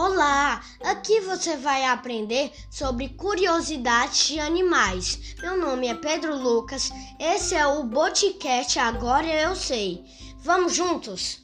Olá! Aqui você vai aprender sobre curiosidades de animais. Meu nome é Pedro Lucas, esse é o Boticast Agora Eu Sei. Vamos juntos?